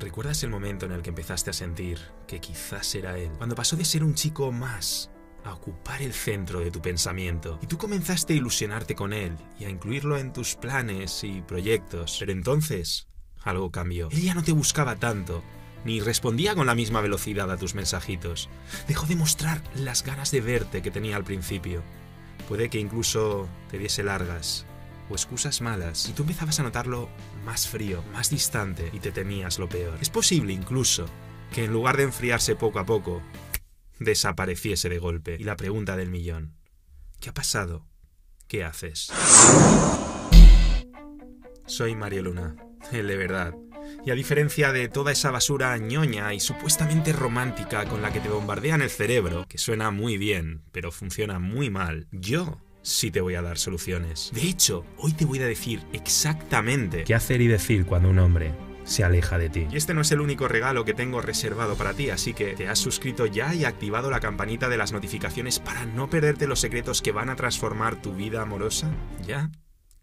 ¿Recuerdas el momento en el que empezaste a sentir que quizás era él? Cuando pasó de ser un chico más a ocupar el centro de tu pensamiento y tú comenzaste a ilusionarte con él y a incluirlo en tus planes y proyectos. Pero entonces algo cambió. Él ya no te buscaba tanto, ni respondía con la misma velocidad a tus mensajitos. Dejó de mostrar las ganas de verte que tenía al principio. Puede que incluso te diese largas o excusas malas y tú empezabas a notarlo más frío, más distante y te temías lo peor. Es posible incluso que en lugar de enfriarse poco a poco, desapareciese de golpe. Y la pregunta del millón, ¿qué ha pasado? ¿Qué haces? Soy Mario Luna, el de verdad. Y a diferencia de toda esa basura ñoña y supuestamente romántica con la que te bombardean el cerebro, que suena muy bien, pero funciona muy mal, yo sí te voy a dar soluciones. De hecho, hoy te voy a decir exactamente qué hacer y decir cuando un hombre se aleja de ti. Y este no es el único regalo que tengo reservado para ti, así que te has suscrito ya y activado la campanita de las notificaciones para no perderte los secretos que van a transformar tu vida amorosa. ¿Ya?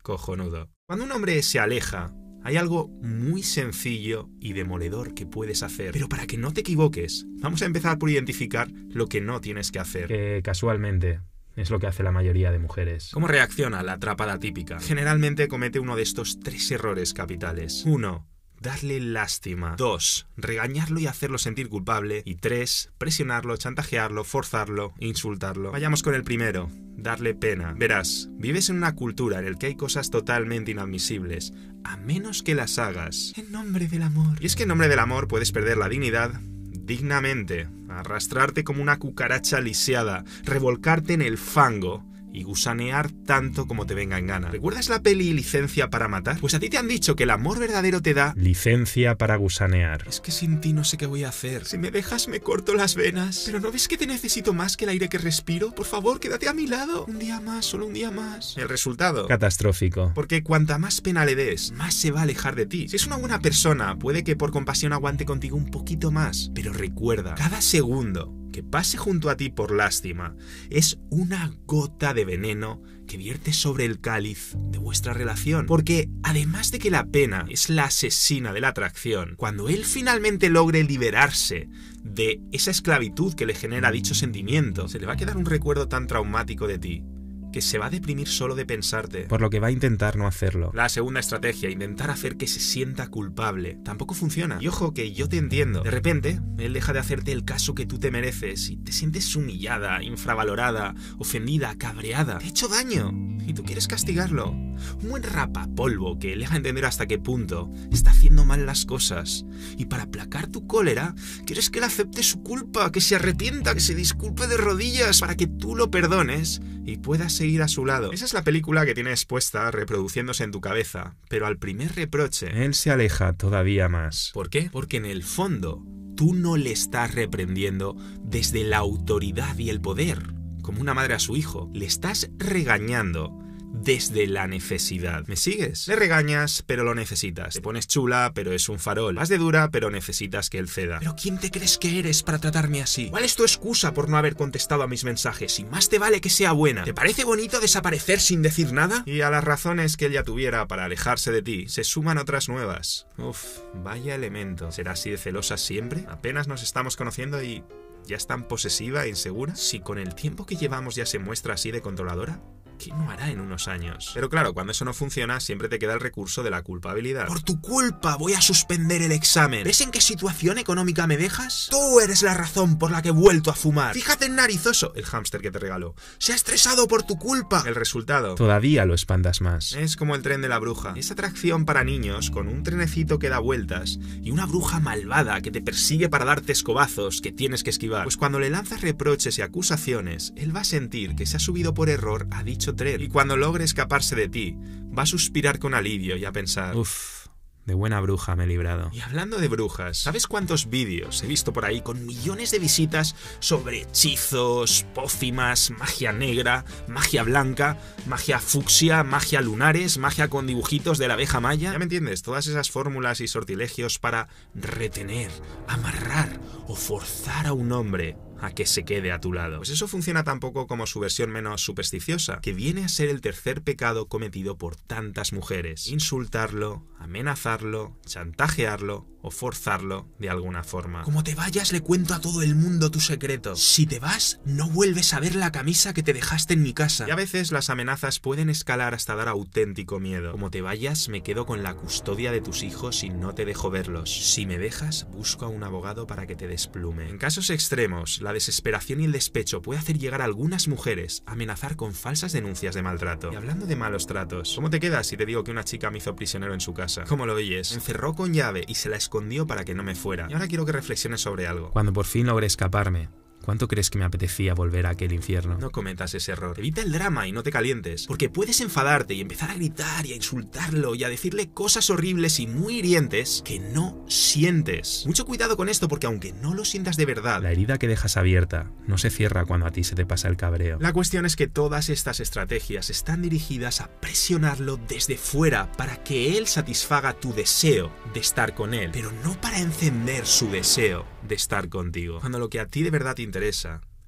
Cojonudo. Cuando un hombre se aleja, hay algo muy sencillo y demoledor que puedes hacer. Pero para que no te equivoques, vamos a empezar por identificar lo que no tienes que hacer. Que casualmente es lo que hace la mayoría de mujeres. ¿Cómo reacciona la atrapada típica? Generalmente comete uno de estos tres errores capitales. 1 darle lástima. 2. Regañarlo y hacerlo sentir culpable. Y 3. Presionarlo, chantajearlo, forzarlo, insultarlo. Vayamos con el primero. Darle pena. Verás, vives en una cultura en la que hay cosas totalmente inadmisibles, a menos que las hagas en nombre del amor. Y es que en nombre del amor puedes perder la dignidad dignamente, arrastrarte como una cucaracha lisiada, revolcarte en el fango y gusanear tanto como te venga en gana. ¿Recuerdas la peli Licencia para matar? Pues a ti te han dicho que el amor verdadero te da licencia para gusanear. Es que sin ti no sé qué voy a hacer. Si me dejas me corto las venas. Pero ¿no ves que te necesito más que el aire que respiro? Por favor, quédate a mi lado. Un día más, solo un día más. El resultado. Catastrófico. Porque cuanta más pena le des, más se va a alejar de ti. Si es una buena persona, puede que por compasión aguante contigo un poquito más. Pero recuerda, cada segundo que pase junto a ti por lástima es una gota de veneno que vierte sobre el cáliz de vuestra relación. Porque además de que la pena es la asesina de la atracción, cuando él finalmente logre liberarse de esa esclavitud que le genera dicho sentimiento, se le va a quedar un recuerdo tan traumático de ti que se va a deprimir solo de pensarte. Por lo que va a intentar no hacerlo. La segunda estrategia, intentar hacer que se sienta culpable, tampoco funciona. Y ojo que yo te entiendo. De repente, él deja de hacerte el caso que tú te mereces y te sientes humillada, infravalorada, ofendida, cabreada. Te ha hecho daño y tú quieres castigarlo. Un buen rapapolvo que le haga entender hasta qué punto está haciendo mal las cosas. Y para aplacar tu cólera, quieres que él acepte su culpa, que se arrepienta, que se disculpe de rodillas para que tú lo perdones y puedas seguir a su lado. Esa es la película que tienes puesta reproduciéndose en tu cabeza, pero al primer reproche, él se aleja todavía más. ¿Por qué? Porque en el fondo, tú no le estás reprendiendo desde la autoridad y el poder, como una madre a su hijo, le estás regañando desde la necesidad. ¿Me sigues? Le regañas, pero lo necesitas. Te pones chula, pero es un farol. Vas de dura, pero necesitas que él ceda. ¿Pero quién te crees que eres para tratarme así? ¿Cuál es tu excusa por no haber contestado a mis mensajes? Y más te vale que sea buena. ¿Te parece bonito desaparecer sin decir nada? Y a las razones que él ya tuviera para alejarse de ti, se suman otras nuevas. Uf, vaya elemento. ¿Será así de celosa siempre? Apenas nos estamos conociendo y ¿Ya es tan posesiva e insegura? Si con el tiempo que llevamos ya se muestra así de controladora, ¿Qué no hará en unos años? Pero claro, cuando eso no funciona, siempre te queda el recurso de la culpabilidad. Por tu culpa voy a suspender el examen. ¿Ves en qué situación económica me dejas? Tú eres la razón por la que he vuelto a fumar. Fíjate en narizoso, el hámster que te regaló. Se ha estresado por tu culpa. El resultado. Todavía lo espantas más. Es como el tren de la bruja. Esa atracción para niños con un trenecito que da vueltas y una bruja malvada que te persigue para darte escobazos que tienes que esquivar. Pues cuando le lanzas reproches y acusaciones, él va a sentir que se ha subido por error a dicho y cuando logre escaparse de ti, va a suspirar con alivio y a pensar, uff, de buena bruja me he librado. Y hablando de brujas, ¿sabes cuántos vídeos he visto por ahí con millones de visitas sobre hechizos, pócimas, magia negra, magia blanca, magia fucsia, magia lunares, magia con dibujitos de la abeja maya? ¿Ya me entiendes? Todas esas fórmulas y sortilegios para retener, amarrar o forzar a un hombre a que se quede a tu lado. Pues eso funciona tampoco como su versión menos supersticiosa, que viene a ser el tercer pecado cometido por tantas mujeres. Insultarlo, amenazarlo, chantajearlo o forzarlo de alguna forma. Como te vayas le cuento a todo el mundo tu secreto. Si te vas, no vuelves a ver la camisa que te dejaste en mi casa. Y a veces las amenazas pueden escalar hasta dar auténtico miedo. Como te vayas, me quedo con la custodia de tus hijos y no te dejo verlos. Si me dejas, busco a un abogado para que te desplume. En casos extremos, la desesperación y el despecho puede hacer llegar a algunas mujeres a amenazar con falsas denuncias de maltrato. Y hablando de malos tratos, ¿cómo te quedas si te digo que una chica me hizo prisionero en su casa? ¿Cómo lo oyes? Me encerró con llave y se la escondió para que no me fuera. Y ahora quiero que reflexiones sobre algo. Cuando por fin logré escaparme, ¿Cuánto crees que me apetecía volver a aquel infierno? No cometas ese error. Evita el drama y no te calientes, porque puedes enfadarte y empezar a gritar y a insultarlo y a decirle cosas horribles y muy hirientes que no sientes. Mucho cuidado con esto porque aunque no lo sientas de verdad, La herida que dejas abierta no se cierra cuando a ti se te pasa el cabreo. la cuestión es que todas estas estrategias están dirigidas a presionarlo desde fuera para que él satisfaga tu deseo de estar con él, pero no para encender su deseo de estar contigo. Cuando lo que a ti de verdad te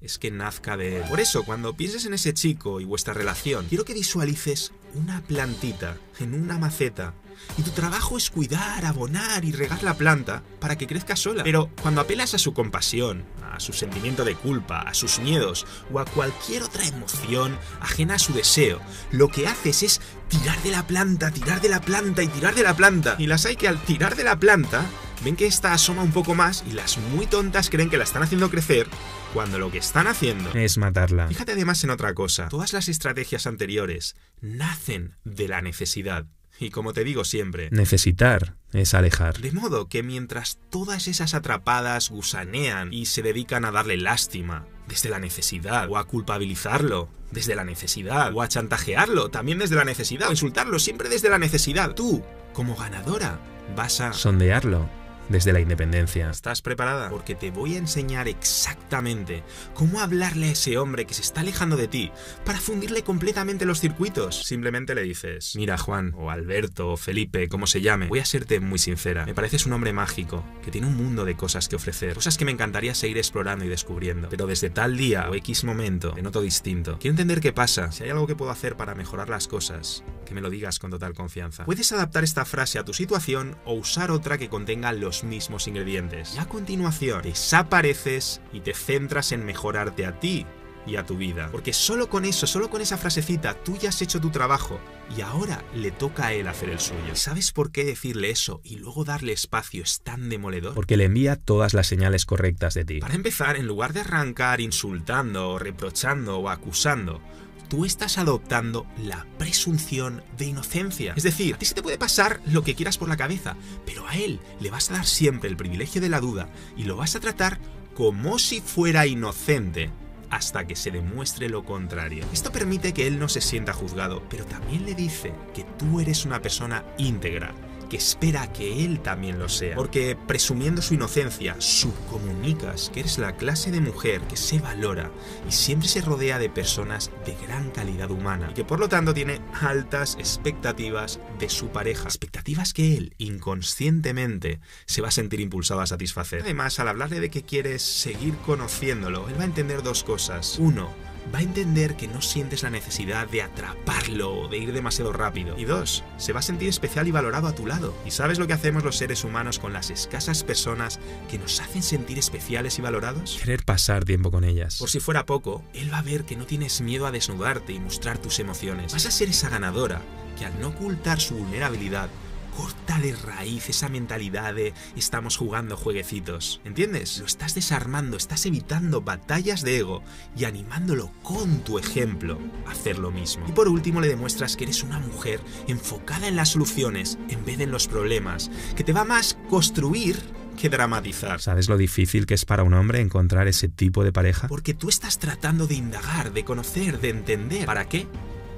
es que nazca de él. Por eso, cuando pienses en ese chico y vuestra relación, quiero que visualices una plantita en una maceta. Y tu trabajo es cuidar, abonar y regar la planta para que crezca sola. Pero cuando apelas a su compasión, a su sentimiento de culpa, a sus miedos o a cualquier otra emoción ajena a su deseo, lo que haces es tirar de la planta, tirar de la planta y tirar de la planta. Y las hay que al tirar de la planta ven que esta asoma un poco más y las muy tontas creen que la están haciendo crecer cuando lo que están haciendo Es matarla. Fíjate además en otra cosa. Todas las estrategias anteriores nacen de la necesidad. Y como te digo siempre, Necesitar es alejar. de modo que mientras todas esas atrapadas gusanean y se dedican a darle lástima, desde la necesidad, o a culpabilizarlo, desde la necesidad, o a chantajearlo, también desde la necesidad, o insultarlo, siempre desde la necesidad, tú, como ganadora, vas a... Sondearlo desde la independencia. ¿Estás preparada? Porque te voy a enseñar exactamente cómo hablarle a ese hombre que se está alejando de ti para fundirle completamente los circuitos. Simplemente le dices, mira Juan, o Alberto, o Felipe, como se llame, voy a serte muy sincera. Me pareces un hombre mágico, que tiene un mundo de cosas que ofrecer, cosas que me encantaría seguir explorando y descubriendo. Pero desde tal día o X momento, te noto distinto. Quiero entender qué pasa, si hay algo que puedo hacer para mejorar las cosas, que me lo digas con total confianza. Puedes adaptar esta frase a tu situación o usar otra que contenga los mismos ingredientes. Y a continuación, desapareces y te centras en mejorarte a ti y a tu vida. Porque solo con eso, solo con esa frasecita, tú ya has hecho tu trabajo y ahora le toca a él hacer el suyo. ¿Sabes por qué decirle eso y luego darle espacio es tan demoledor? Porque le envía todas las señales correctas de ti. Para empezar, en lugar de arrancar insultando, o reprochando o acusando, tú estás adoptando la presunción de inocencia. Es decir, a ti se te puede pasar lo que quieras por la cabeza, pero a él le vas a dar siempre el privilegio de la duda y lo vas a tratar como si fuera inocente hasta que se demuestre lo contrario. Esto permite que él no se sienta juzgado, pero también le dice que tú eres una persona íntegra, que espera que él también lo sea. Porque presumiendo su inocencia, subcomunicas que eres la clase de mujer que se valora y siempre se rodea de personas de gran calidad humana y que por lo tanto tiene altas expectativas de su pareja. Expectativas que él inconscientemente se va a sentir impulsado a satisfacer. Además, al hablarle de que quieres seguir conociéndolo, él va a entender dos cosas. Uno, va a entender que no sientes la necesidad de atraparlo o de ir demasiado rápido. Y dos, se va a sentir especial y valorado a tu lado. ¿Y sabes lo que hacemos los seres humanos con las escasas personas que nos hacen sentir especiales y valorados? Querer pasar tiempo con ellas. Por si fuera poco, él va a ver que no tienes miedo a desnudarte y mostrar tus emociones. Vas a ser esa ganadora que al no ocultar su vulnerabilidad, corta de raíz esa mentalidad de estamos jugando jueguecitos. ¿Entiendes? Lo estás desarmando, estás evitando batallas de ego y animándolo con tu ejemplo a hacer lo mismo. Y por último le demuestras que eres una mujer enfocada en las soluciones en vez de en los problemas, que te va más construir que dramatizar. ¿Sabes lo difícil que es para un hombre encontrar ese tipo de pareja? Porque tú estás tratando de indagar, de conocer, de entender. ¿Para qué?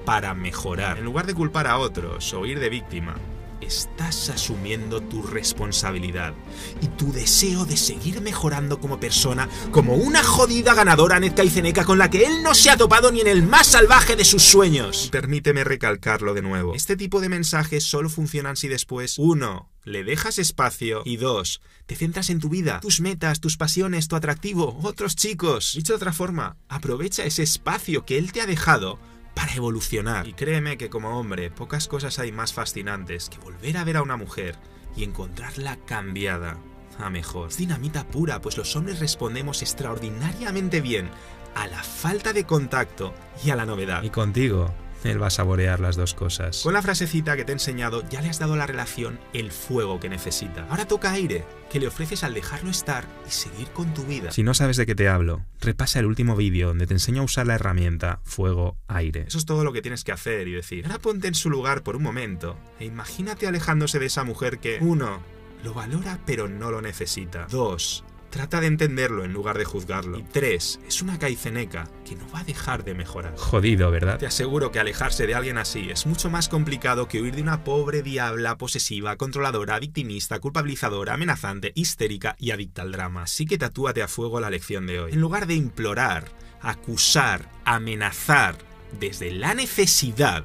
Para mejorar. En lugar de culpar a otros o ir de víctima, estás asumiendo tu responsabilidad y tu deseo de seguir mejorando como persona como una jodida ganadora Netcaiceneca con la que él no se ha topado ni en el más salvaje de sus sueños. Permíteme recalcarlo de nuevo. Este tipo de mensajes solo funcionan si después, uno, le dejas espacio y dos, te centras en tu vida, tus metas, tus pasiones, tu atractivo, otros chicos. Dicho de otra forma, aprovecha ese espacio que él te ha dejado para evolucionar. Y créeme que como hombre, pocas cosas hay más fascinantes que volver a ver a una mujer y encontrarla cambiada a mejor. Es dinamita pura, pues los hombres respondemos extraordinariamente bien a la falta de contacto y a la novedad. Y contigo, él va a saborear las dos cosas. Con la frasecita que te he enseñado, ya le has dado a la relación el fuego que necesita. Ahora toca aire, que le ofreces al dejarlo estar y seguir con tu vida. Si no sabes de qué te hablo, repasa el último vídeo donde te enseño a usar la herramienta fuego-aire. Eso es todo lo que tienes que hacer y decir. Ahora ponte en su lugar por un momento e imagínate alejándose de esa mujer que, uno, lo valora pero no lo necesita. Dos, Trata de entenderlo en lugar de juzgarlo. Y tres, es una caiceneca que no va a dejar de mejorar. Jodido, ¿verdad? Te aseguro que alejarse de alguien así es mucho más complicado que huir de una pobre diabla posesiva, controladora, victimista, culpabilizadora, amenazante, histérica y adicta al drama. Así que tatúate a fuego la lección de hoy. En lugar de implorar, acusar, amenazar desde la necesidad,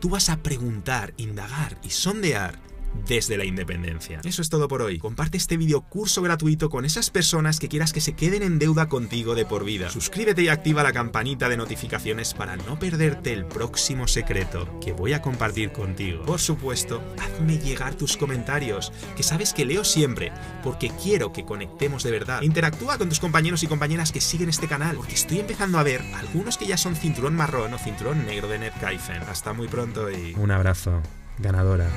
tú vas a preguntar, indagar y sondear desde la independencia. Eso es todo por hoy. Comparte este video curso gratuito con esas personas que quieras que se queden en deuda contigo de por vida. Suscríbete y activa la campanita de notificaciones para no perderte el próximo secreto que voy a compartir contigo. Por supuesto, hazme llegar tus comentarios, que sabes que leo siempre, porque quiero que conectemos de verdad. Interactúa con tus compañeros y compañeras que siguen este canal, porque estoy empezando a ver algunos que ya son cinturón marrón o cinturón negro de Netcaifen. Hasta muy pronto y... Un abrazo, ganadora.